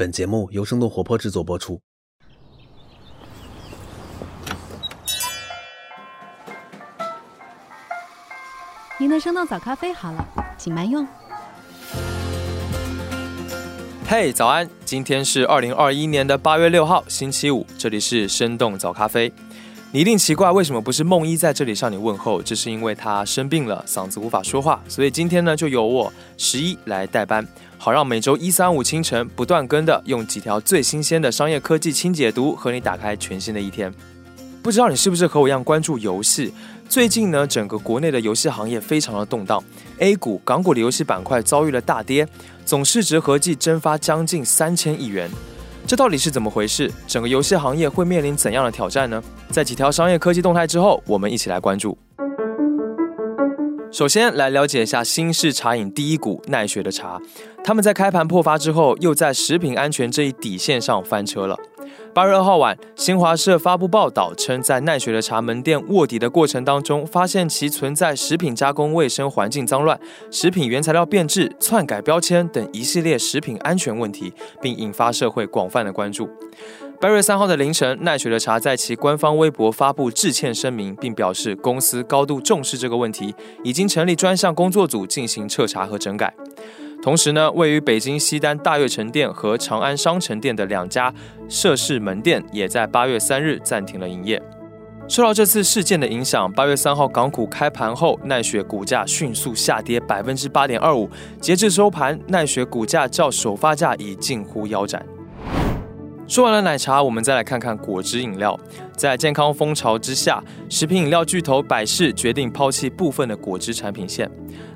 本节目由生动活泼制作播出。您的生动早咖啡好了，请慢用。嘿，早安！今天是二零二一年的八月六号，星期五，这里是生动早咖啡。你一定奇怪为什么不是梦一在这里向你问候？这是因为他生病了，嗓子无法说话，所以今天呢就由我十一来代班。好让每周一、三、五清晨不断更的，用几条最新鲜的商业科技轻解读，和你打开全新的一天。不知道你是不是和我一样关注游戏？最近呢，整个国内的游戏行业非常的动荡，A 股、港股的游戏板块遭遇了大跌，总市值合计蒸发将近三千亿元。这到底是怎么回事？整个游戏行业会面临怎样的挑战呢？在几条商业科技动态之后，我们一起来关注。首先来了解一下新式茶饮第一股奈雪的茶，他们在开盘破发之后，又在食品安全这一底线上翻车了。八月二号晚，新华社发布报道称，在奈雪的茶门店卧底的过程当中，发现其存在食品加工卫生环境脏乱、食品原材料变质、篡改标签等一系列食品安全问题，并引发社会广泛的关注。八月三号的凌晨，奈雪的茶在其官方微博发布致歉声明，并表示公司高度重视这个问题，已经成立专项工作组进行彻查和整改。同时呢，位于北京西单大悦城店和长安商城店的两家涉事门店，也在八月三日暂停了营业。受到这次事件的影响，八月三号港股开盘后，奈雪股价迅速下跌百分之八点二五，截至收盘，奈雪股价较首发价已近乎腰斩。说完了奶茶，我们再来看看果汁饮料。在健康风潮之下，食品饮料巨头百事决定抛弃部分的果汁产品线。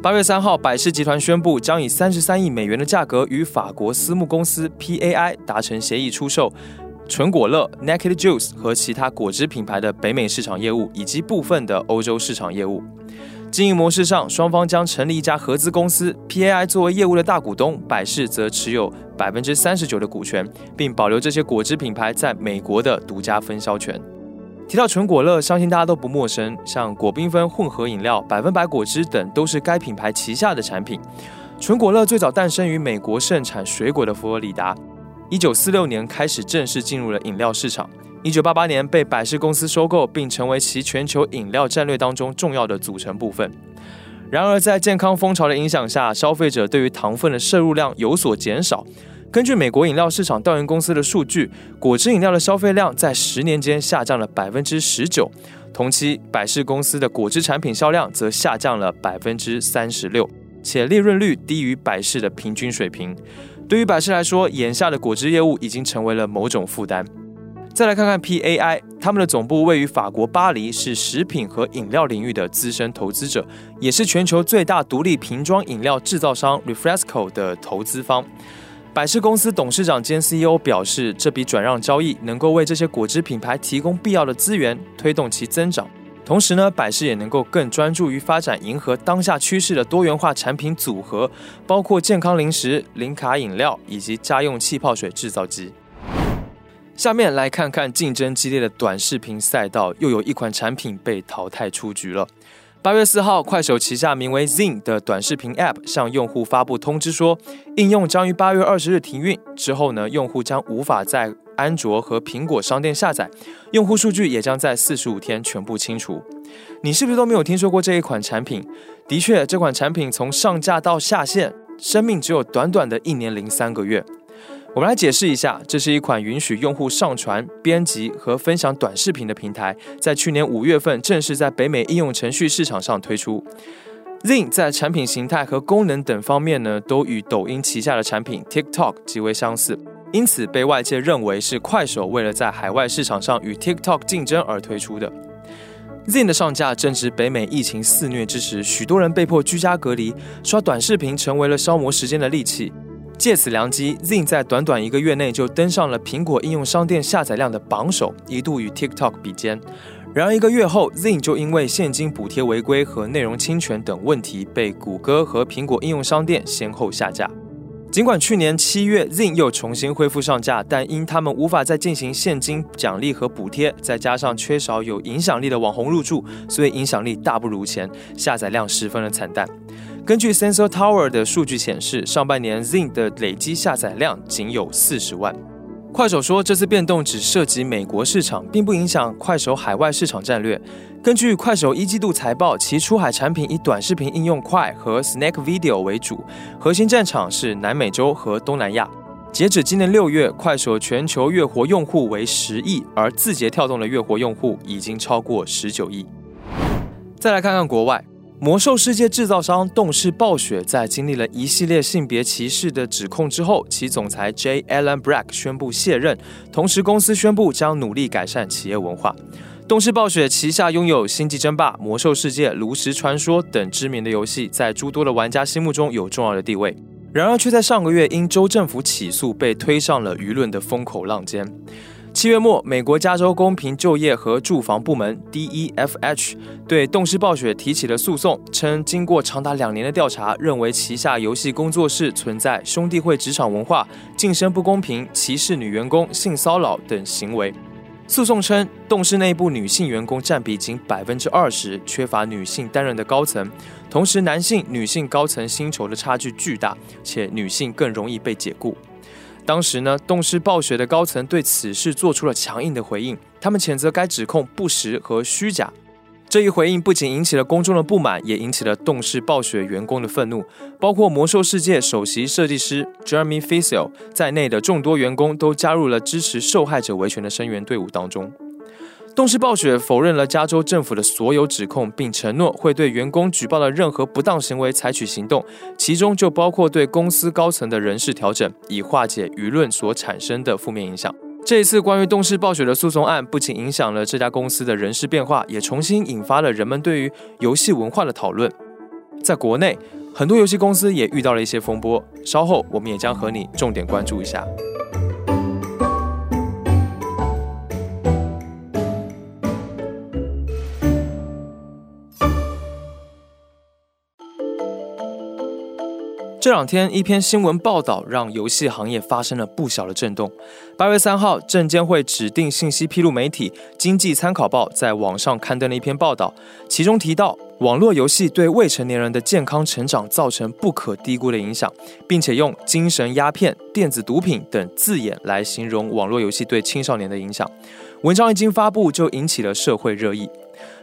八月三号，百事集团宣布将以三十三亿美元的价格与法国私募公司 PAI 达成协议，出售纯果乐 Naked Juice 和其他果汁品牌的北美市场业务以及部分的欧洲市场业务。经营模式上，双方将成立一家合资公司，PAI 作为业务的大股东，百事则持有百分之三十九的股权，并保留这些果汁品牌在美国的独家分销权。提到纯果乐，相信大家都不陌生，像果缤纷混合饮料、百分百果汁等都是该品牌旗下的产品。纯果乐最早诞生于美国盛产水果的佛罗里达，一九四六年开始正式进入了饮料市场。一九八八年被百事公司收购，并成为其全球饮料战略当中重要的组成部分。然而，在健康风潮的影响下，消费者对于糖分的摄入量有所减少。根据美国饮料市场调研公司的数据，果汁饮料的消费量在十年间下降了百分之十九，同期百事公司的果汁产品销量则下降了百分之三十六，且利润率低于百事的平均水平。对于百事来说，眼下的果汁业务已经成为了某种负担。再来看看 PAI，他们的总部位于法国巴黎，是食品和饮料领域的资深投资者，也是全球最大独立瓶装饮料制造商 Refresco 的投资方。百事公司董事长兼 CEO 表示，这笔转让交易能够为这些果汁品牌提供必要的资源，推动其增长。同时呢，百事也能够更专注于发展迎合当下趋势的多元化产品组合，包括健康零食、零卡饮料以及家用气泡水制造机。下面来看看竞争激烈的短视频赛道，又有一款产品被淘汰出局了。八月四号，快手旗下名为 Zin 的短视频 App 向用户发布通知，说应用将于八月二十日停运。之后呢，用户将无法在安卓和苹果商店下载，用户数据也将在四十五天全部清除。你是不是都没有听说过这一款产品？的确，这款产品从上架到下线，生命只有短短的一年零三个月。我们来解释一下，这是一款允许用户上传、编辑和分享短视频的平台，在去年五月份正式在北美应用程序市场上推出。Zin 在产品形态和功能等方面呢，都与抖音旗下的产品 TikTok 极为相似，因此被外界认为是快手为了在海外市场上与 TikTok 竞争而推出的。Zin 的上架正值北美疫情肆虐之时，许多人被迫居家隔离，刷短视频成为了消磨时间的利器。借此良机，Zin 在短短一个月内就登上了苹果应用商店下载量的榜首，一度与 TikTok 比肩。然而一个月后，Zin 就因为现金补贴违规和内容侵权等问题，被谷歌和苹果应用商店先后下架。尽管去年七月 Zin 又重新恢复上架，但因他们无法再进行现金奖励和补贴，再加上缺少有影响力的网红入驻，所以影响力大不如前，下载量十分的惨淡。根据 Sensor Tower 的数据显示，上半年 Zing 的累积下载量仅有四十万。快手说，这次变动只涉及美国市场，并不影响快手海外市场战略。根据快手一季度财报，其出海产品以短视频应用快和 Snack Video 为主，核心战场是南美洲和东南亚。截止今年六月，快手全球月活用户为十亿，而字节跳动的月活用户已经超过十九亿。再来看看国外，魔兽世界制造商动视暴雪在经历了一系列性别歧视的指控之后，其总裁 J. Allen Brack 宣布卸任，同时公司宣布将努力改善企业文化。动视暴雪旗下拥有《星际争霸》《魔兽世界》《炉石传说》等知名的游戏，在诸多的玩家心目中有重要的地位。然而，却在上个月因州政府起诉，被推上了舆论的风口浪尖。七月末，美国加州公平就业和住房部门 （DEFH） 对动视暴雪提起了诉讼，称经过长达两年的调查，认为旗下游戏工作室存在兄弟会职场文化、晋升不公平、歧视女员工、性骚扰等行为。诉讼称，动视内部女性员工占比仅百分之二十，缺乏女性担任的高层。同时，男性、女性高层薪酬的差距巨大，且女性更容易被解雇。当时呢，动视暴雪的高层对此事做出了强硬的回应，他们谴责该指控不实和虚假。这一回应不仅引起了公众的不满，也引起了动视暴雪员工的愤怒。包括《魔兽世界》首席设计师 Jeremy f i s e l 在内的众多员工都加入了支持受害者维权的声援队伍当中。动视暴雪否认了加州政府的所有指控，并承诺会对员工举报的任何不当行为采取行动，其中就包括对公司高层的人事调整，以化解舆论所产生的负面影响。这一次关于动视暴雪的诉讼案，不仅影响了这家公司的人事变化，也重新引发了人们对于游戏文化的讨论。在国内，很多游戏公司也遇到了一些风波，稍后我们也将和你重点关注一下。这两天，一篇新闻报道让游戏行业发生了不小的震动。八月三号，证监会指定信息披露媒体《经济参考报》在网上刊登了一篇报道，其中提到网络游戏对未成年人的健康成长造成不可低估的影响，并且用精神鸦片、电子毒品等字眼来形容网络游戏对青少年的影响。文章一经发布，就引起了社会热议。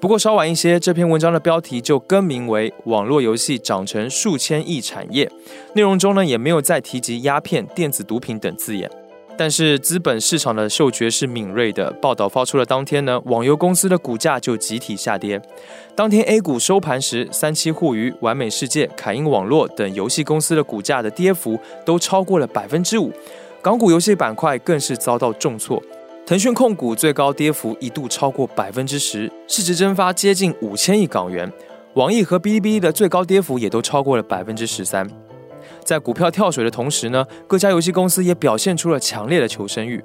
不过稍晚一些，这篇文章的标题就更名为“网络游戏长成数千亿产业”，内容中呢也没有再提及鸦片、电子毒品等字眼。但是资本市场的嗅觉是敏锐的，报道发出的当天呢，网游公司的股价就集体下跌。当天 A 股收盘时，三七互娱、完美世界、凯英网络等游戏公司的股价的跌幅都超过了百分之五，港股游戏板块更是遭到重挫。腾讯控股最高跌幅一度超过百分之十，市值蒸发接近五千亿港元。网易和哔哩哔哩的最高跌幅也都超过了百分之十三。在股票跳水的同时呢，各家游戏公司也表现出了强烈的求生欲。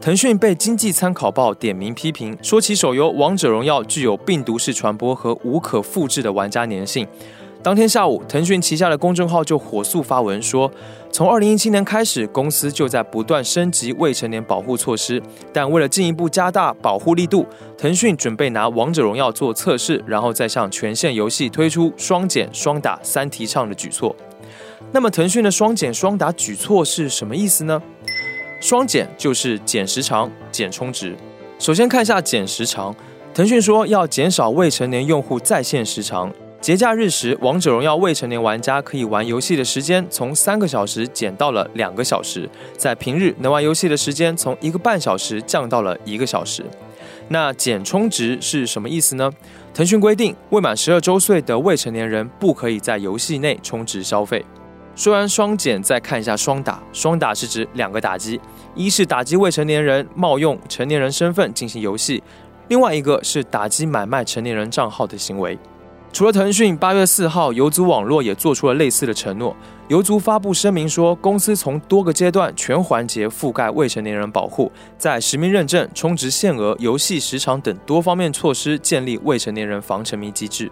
腾讯被经济参考报点名批评，说其手游《王者荣耀》具有病毒式传播和无可复制的玩家粘性。当天下午，腾讯旗下的公众号就火速发文说，从二零一七年开始，公司就在不断升级未成年保护措施。但为了进一步加大保护力度，腾讯准备拿《王者荣耀》做测试，然后再向全线游戏推出双减、双打三提倡的举措。那么，腾讯的双减、双打举措是什么意思呢？双减就是减时长、减充值。首先看一下减时长，腾讯说要减少未成年用户在线时长。节假日时，《王者荣耀》未成年玩家可以玩游戏的时间从三个小时减到了两个小时，在平日能玩游戏的时间从一个半小时降到了一个小时。那减充值是什么意思呢？腾讯规定，未满十二周岁的未成年人不可以在游戏内充值消费。说完双减，再看一下双打。双打是指两个打击，一是打击未成年人冒用成年人身份进行游戏，另外一个是打击买卖成年人账号的行为。除了腾讯，八月四号，游族网络也做出了类似的承诺。游族发布声明说，公司从多个阶段、全环节覆盖未成年人保护，在实名认证、充值限额、游戏时长等多方面措施建立未成年人防沉迷机制。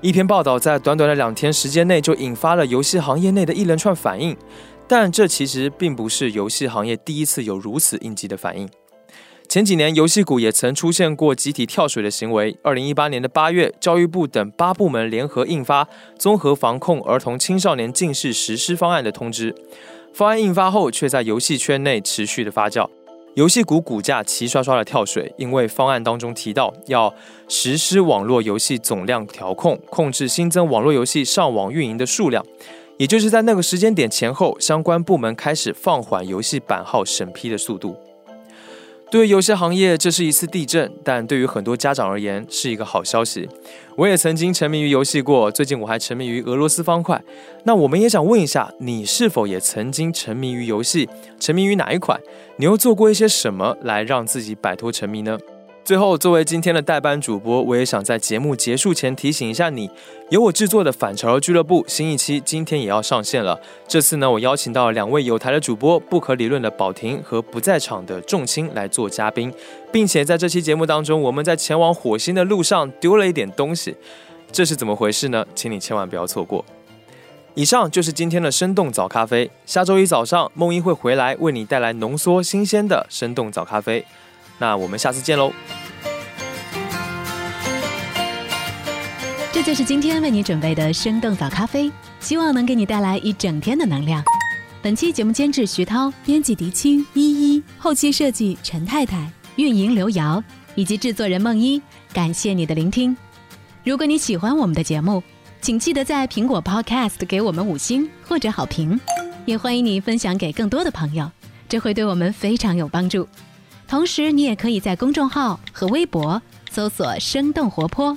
一篇报道在短短的两天时间内就引发了游戏行业内的一连串反应，但这其实并不是游戏行业第一次有如此应急的反应。前几年游戏股也曾出现过集体跳水的行为。二零一八年的八月，教育部等八部门联合印发《综合防控儿童青少年近视实施方案》的通知。方案印发后，却在游戏圈内持续的发酵，游戏股股价齐刷刷的跳水。因为方案当中提到要实施网络游戏总量调控，控制新增网络游戏上网运营的数量。也就是在那个时间点前后，相关部门开始放缓游戏版号审批的速度。对于游戏行业，这是一次地震，但对于很多家长而言，是一个好消息。我也曾经沉迷于游戏过，最近我还沉迷于俄罗斯方块。那我们也想问一下，你是否也曾经沉迷于游戏？沉迷于哪一款？你又做过一些什么来让自己摆脱沉迷呢？最后，作为今天的代班主播，我也想在节目结束前提醒一下你，由我制作的《反潮流俱乐部》新一期今天也要上线了。这次呢，我邀请到两位有台的主播，不可理论的宝婷和不在场的仲青来做嘉宾，并且在这期节目当中，我们在前往火星的路上丢了一点东西，这是怎么回事呢？请你千万不要错过。以上就是今天的生动早咖啡，下周一早上梦一会回来为你带来浓缩新鲜的生动早咖啡。那我们下次见喽！这就是今天为你准备的生动早咖啡，希望能给你带来一整天的能量。本期节目监制徐涛，编辑狄青依依，后期设计陈太太，运营刘瑶，以及制作人梦一。感谢你的聆听。如果你喜欢我们的节目，请记得在苹果 Podcast 给我们五星或者好评，也欢迎你分享给更多的朋友，这会对我们非常有帮助。同时，你也可以在公众号和微博搜索“生动活泼”，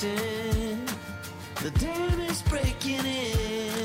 dancing. The dam is breaking in.